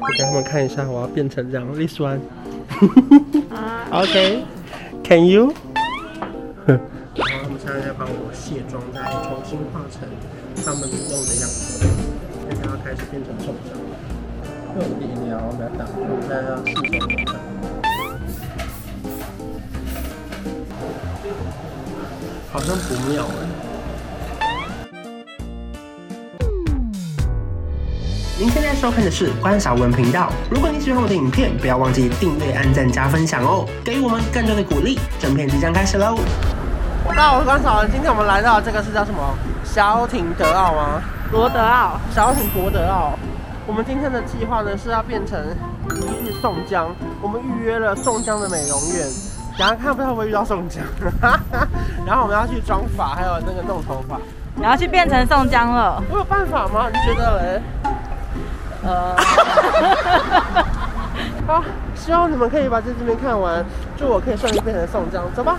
我给他们看一下，我要变成这样，this one。OK，Can you？然后他们现在在帮我卸妆，再重新化成他们用的样子。现在要开始变成宋江。用力量，我们要打，我们现在要试手好像不妙哎。您现在收看的是关韶文频道。如果你喜欢我的影片，不要忘记订阅、按赞、加分享哦，给予我们更多的鼓励。整片即将开始喽！大家好，我是关韶文，今天我们来到这个是叫什么？小艇德奥吗？罗德奥，小艇博德奥。我们今天的计划呢是要变成一日宋江。我们预约了宋江的美容院，然后看不知道会不会遇到宋江。然后我们要去装发，还有那个弄头发。你要去变成宋江了？我有办法吗？你觉得嘞？呃，好，希望你们可以把这支片看完，祝我可以顺利变成宋江。走吧。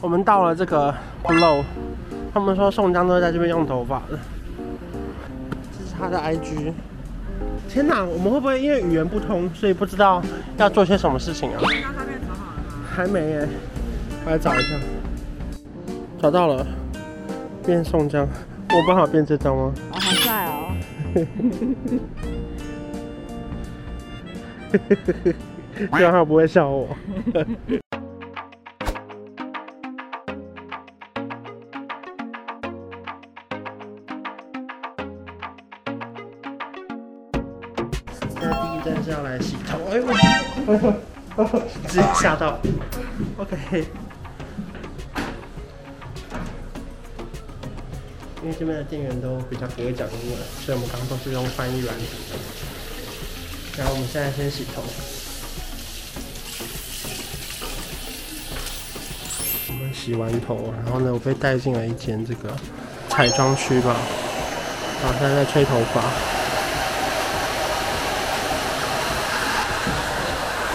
我们到了这个 Blow，他们说宋江都是在这边用头发的。他的 IG，天哪！我们会不会因为语言不通，所以不知道要做些什么事情啊？还没耶，我来找一下。找到了，变宋江，我有办法变这张吗？希望他不会笑我。现在是要来洗头，哎呦，直接吓到，OK。因为这边的店员都比较不会讲英文，所以我们刚刚都是用翻译软体。然后我们现在先洗头。我们洗完头，然后呢，我被带进了一间这个彩妆区吧，然后现在在吹头发。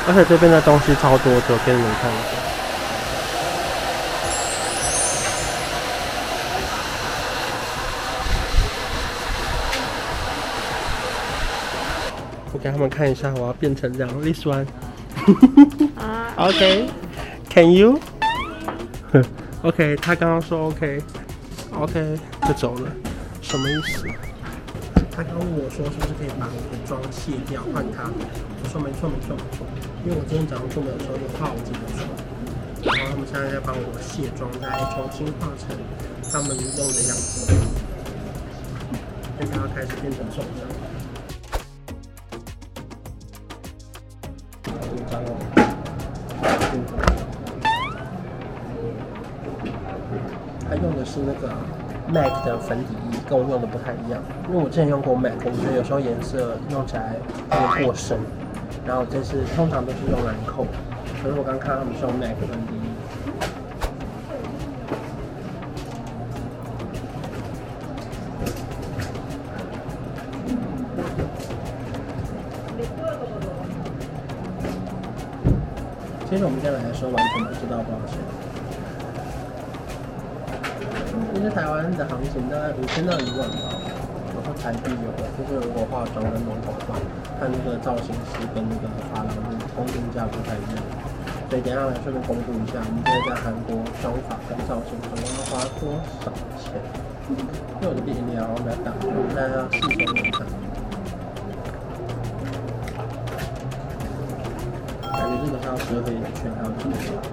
而且这边的东西超多的，给你们看给他们看一下，我要变成这样，this one。OK，Can you？OK，他刚刚说 OK，OK 就走了，什么意思？他刚问我说，是不是可以把我的妆卸掉，换他？我说没错，没错，没错。因为我今天早上出门的时候有化我自己的妆，然后他们现在在帮我卸妆，再重新化成他们用的样子。现在要开始变成宋江。是那个 MAC 的粉底液。跟我用的不太一样，因为我之前用过 MAC，我觉得有时候颜色用起来有点过深，然后这次通常都是用兰蔻，可是我刚看到他们是用 MAC 粉底液。其实我们今天来的时候完全不知道多少钱。其实台湾的行情大概五千到一万吧，然后台币有的，就是如果化妆跟弄头发，看那个造型师跟那个发廊的工定价不太一样，所以等下来顺便公布一下，我们现在在韩国妆发跟造型总共要花多少钱？又有点聊，我们来打，我们大家要细说一下。感觉这个还要折回一圈，还要注意。疯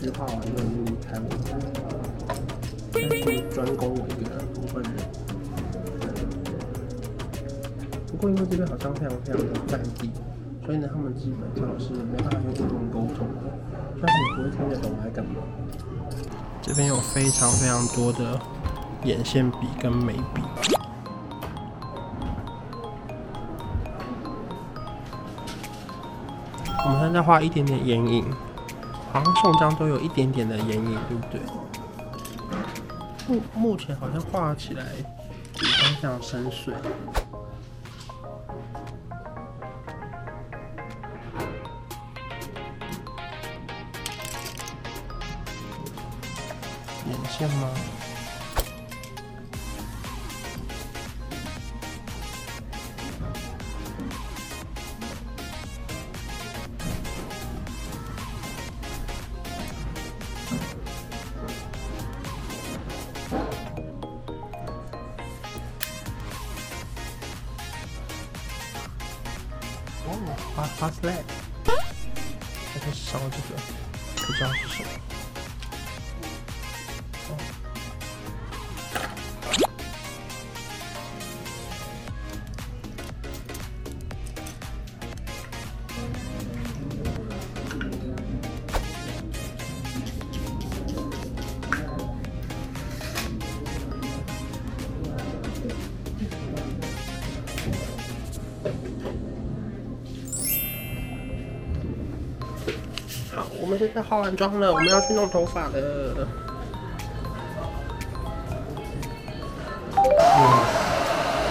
边两个人陆续画完，就开了。但是专攻我一个人部分。不过因为这边好像非常非常的占地，所以呢，他们基本上是没办法用英文沟通的，但是你不会听得懂来干嘛。这边有非常非常多的眼线笔跟眉笔。我们现在画一点点眼影，好像宋江都有一点点的眼影，对不对？目目前好像画起来比较非常深邃。眼线吗？哦，发发 slap，它在烧这个，不知道是什么。们现在化完妆了，我们要去弄头发了。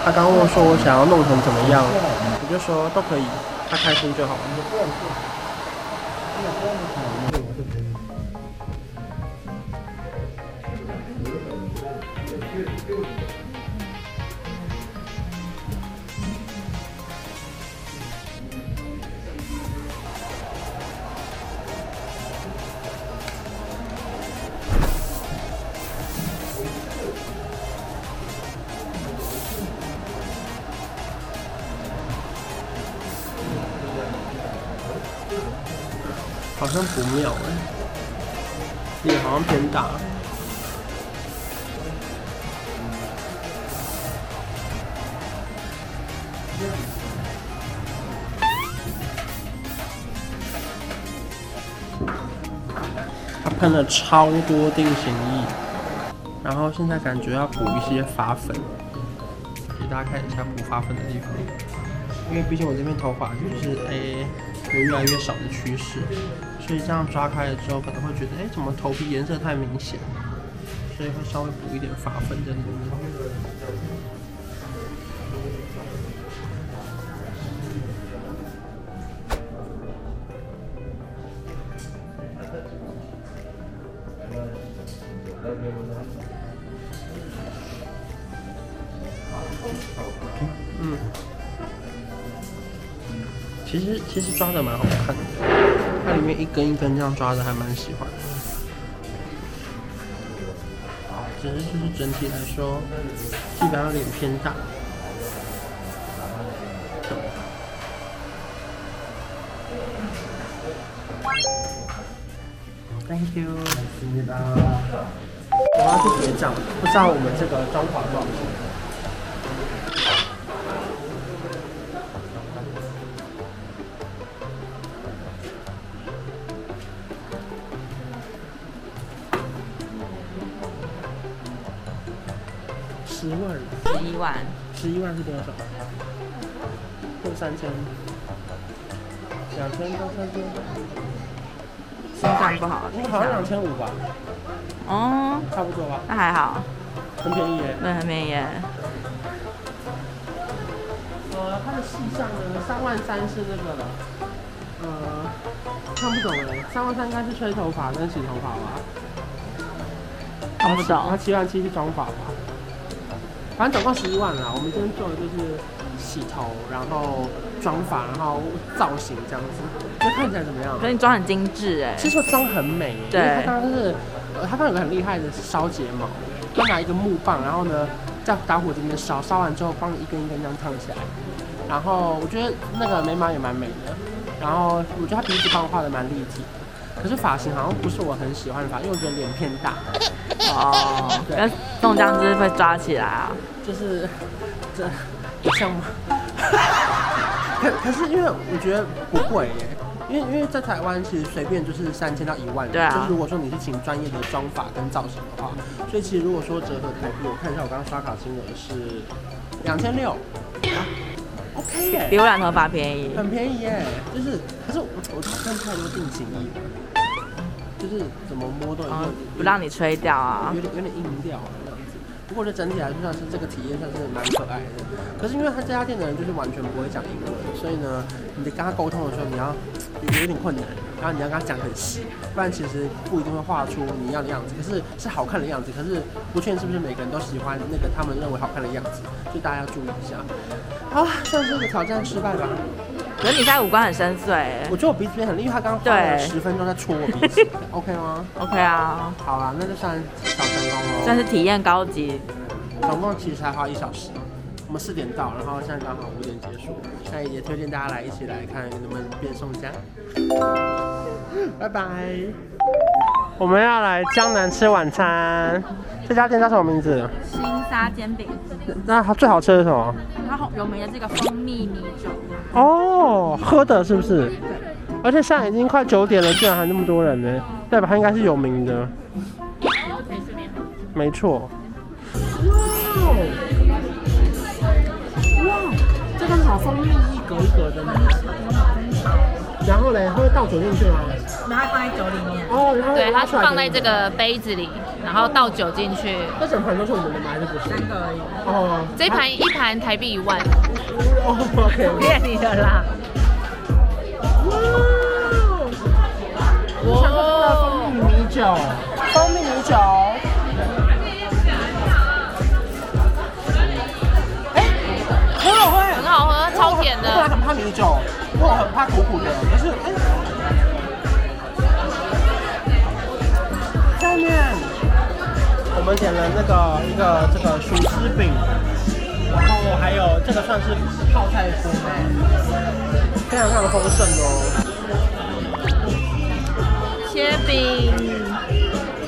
他刚问说我想要弄成怎么样，我就说都可以，他开心就好。好像不妙哎，脸好像偏大。他喷了超多定型液，然后现在感觉要补一些发粉，给大家看一下补发粉的地方。因为毕竟我这边头发就是诶。有越来越少的趋势，所以这样抓开了之后，可能会觉得，哎、怎么头皮颜色太明显？所以会稍微补一点发粉在里面。嗯。其实其实抓的蛮好看的，里面一根一根这样抓着还蛮喜欢的。只是就是整体来说，基本上有点偏大。Thank you。我要去结账，不知道我们这个装潢多少钱。一万，十一万是多少？或三千？两千到三千？心脏不好，那个好像两千五吧？哦，差不多吧？那还好，很便宜耶。对，很便宜耶。呃，它的细项呢，三万三是那个了。呃，看不懂哎，三万三应该是吹头发跟洗头发吧？看不懂。然后七万七是妆发吧？反正总共十一万啦，我们今天做的就是洗头，然后妆发，然后造型这样子，那看起来怎么样？所以你妆很精致哎。其实我妆很美，对。因为他刚刚是，呃，他刚刚有个很厉害的烧睫毛，他拿一个木棒，然后呢在打火机里面烧，烧完之后帮你一根一根这样烫起来。然后我觉得那个眉毛也蛮美的，然后我觉得他鼻子帮我画的蛮立体。可是发型好像不是我很喜欢的发型，因为我觉得脸偏大。哦，对，弄这样子会抓起来啊，就是这像吗？可可是因为我觉得不贵耶，因为因为在台湾其实随便就是三千到一万，对啊。就是如果说你是请专业的妆发跟造型的话，所以其实如果说折合台币，我看一下我刚刚刷卡金额是两千六，OK 耶，比我染头发便宜，很便宜耶。就是可是我我看太多定型衣。就是怎么摸都有点、哦、不让你吹掉啊，有点有点硬掉这样子。不过我觉得整体来说算是这个体验算是蛮可爱的。可是因为他这家店的人就是完全不会讲英文，所以呢，你跟他沟通的时候你要有点困难，然后你要跟他讲很细，不然其实不一定会画出你要的样子。可是是好看的样子，可是不确定是不是每个人都喜欢那个他们认为好看的样子，就大家要注意一下。好，算是个挑战失败吧。可是你现在五官很深邃，我觉得我鼻子变很厉害，刚刚花了十分钟在戳我鼻子，OK 吗？OK 啊，好啦，那就算小成功喽。算是体验高级。总共其实才花一小时，我们四点到，然后现在刚好五点结束。现在也推荐大家来一起来看能不能变宋家。拜拜。我们要来江南吃晚餐，这家店叫什么名字？新沙煎饼。那它最好吃的是什么？它好有名的这个蜂蜜米酒。哦，喝的是不是？对。而且现在已经快九点了，居然还那么多人呢，代表它应该是有名的。没错。哇，这个好蜂蜜一格一格的呢。然后嘞，它会倒酒进去吗？然后放在酒里面。哦，然后对，它放在这个杯子里，然后倒酒进去。这整盘都是我们的吗？还是不是？三个而已。哦，这一盘一盘台币一万。哦，OK，骗你的啦。哇！哇！蜂蜜米酒，蜂蜜米酒。我很怕米酒，我很怕苦苦的。可是，哎，下面我们点了那个一个这个薯丝饼，然后还有这个算是泡菜锅吗？非常非常丰盛哦。切饼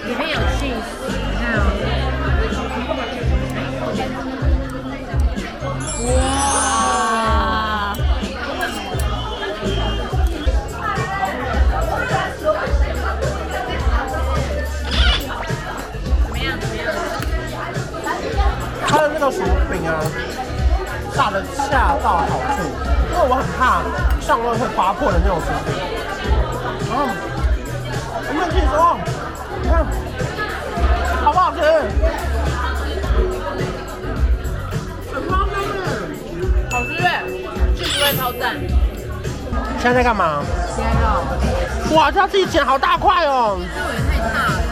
里面有 cheese，你看哦。哇！这个薯饼啊，炸的恰到好处，因为我很怕上肉会划破的那种薯饼。然后，有没有听说？你看，好不好吃？很方便，好吃耶，气质味超赞。现在在干嘛？切肉。哇，他自己剪好大块哦。肉也太大了。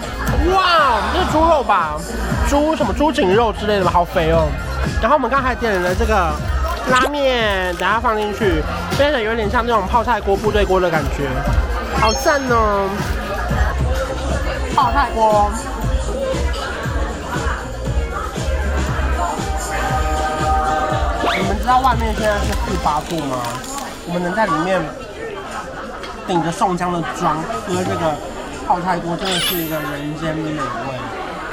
哇，这是猪肉吧？猪什么猪颈肉之类的吧，好肥哦。然后我们刚才点了这个拉面，等下放进去，变得有点像那种泡菜锅、部队锅的感觉，好赞哦。泡菜锅。你们知道外面现在是四八度吗？我们能在里面顶着宋江的妆喝这个泡菜锅，真的是一个人间美味。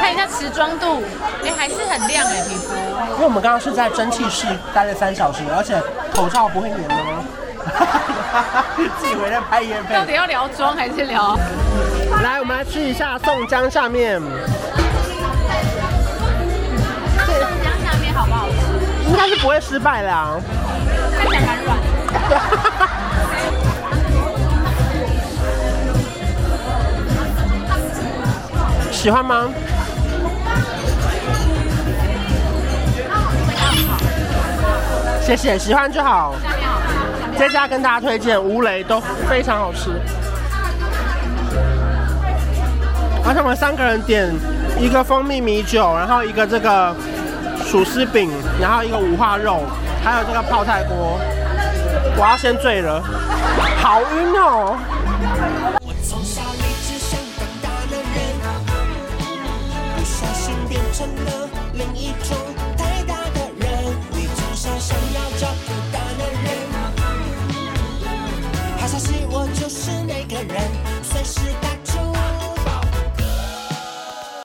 看一下持妆度，哎，还是很亮哎，皮肤。因为我们刚刚是在蒸汽室待了三小时，而且口罩不会粘的吗？自己回来拍烟。到底要聊妆还是聊？来，我们来吃一下宋江下面。宋江下面好不好吃？应该是不会失败啦啊。看起来蛮软。喜欢吗？谢谢，喜欢就好。这家跟大家推荐，吴雷都非常好吃。而且我们三个人点一个蜂蜜米酒，然后一个这个薯丝饼，然后一个五花肉，还有这个泡菜锅。我要先醉了，好晕哦。不小心变成了另一种。个人算是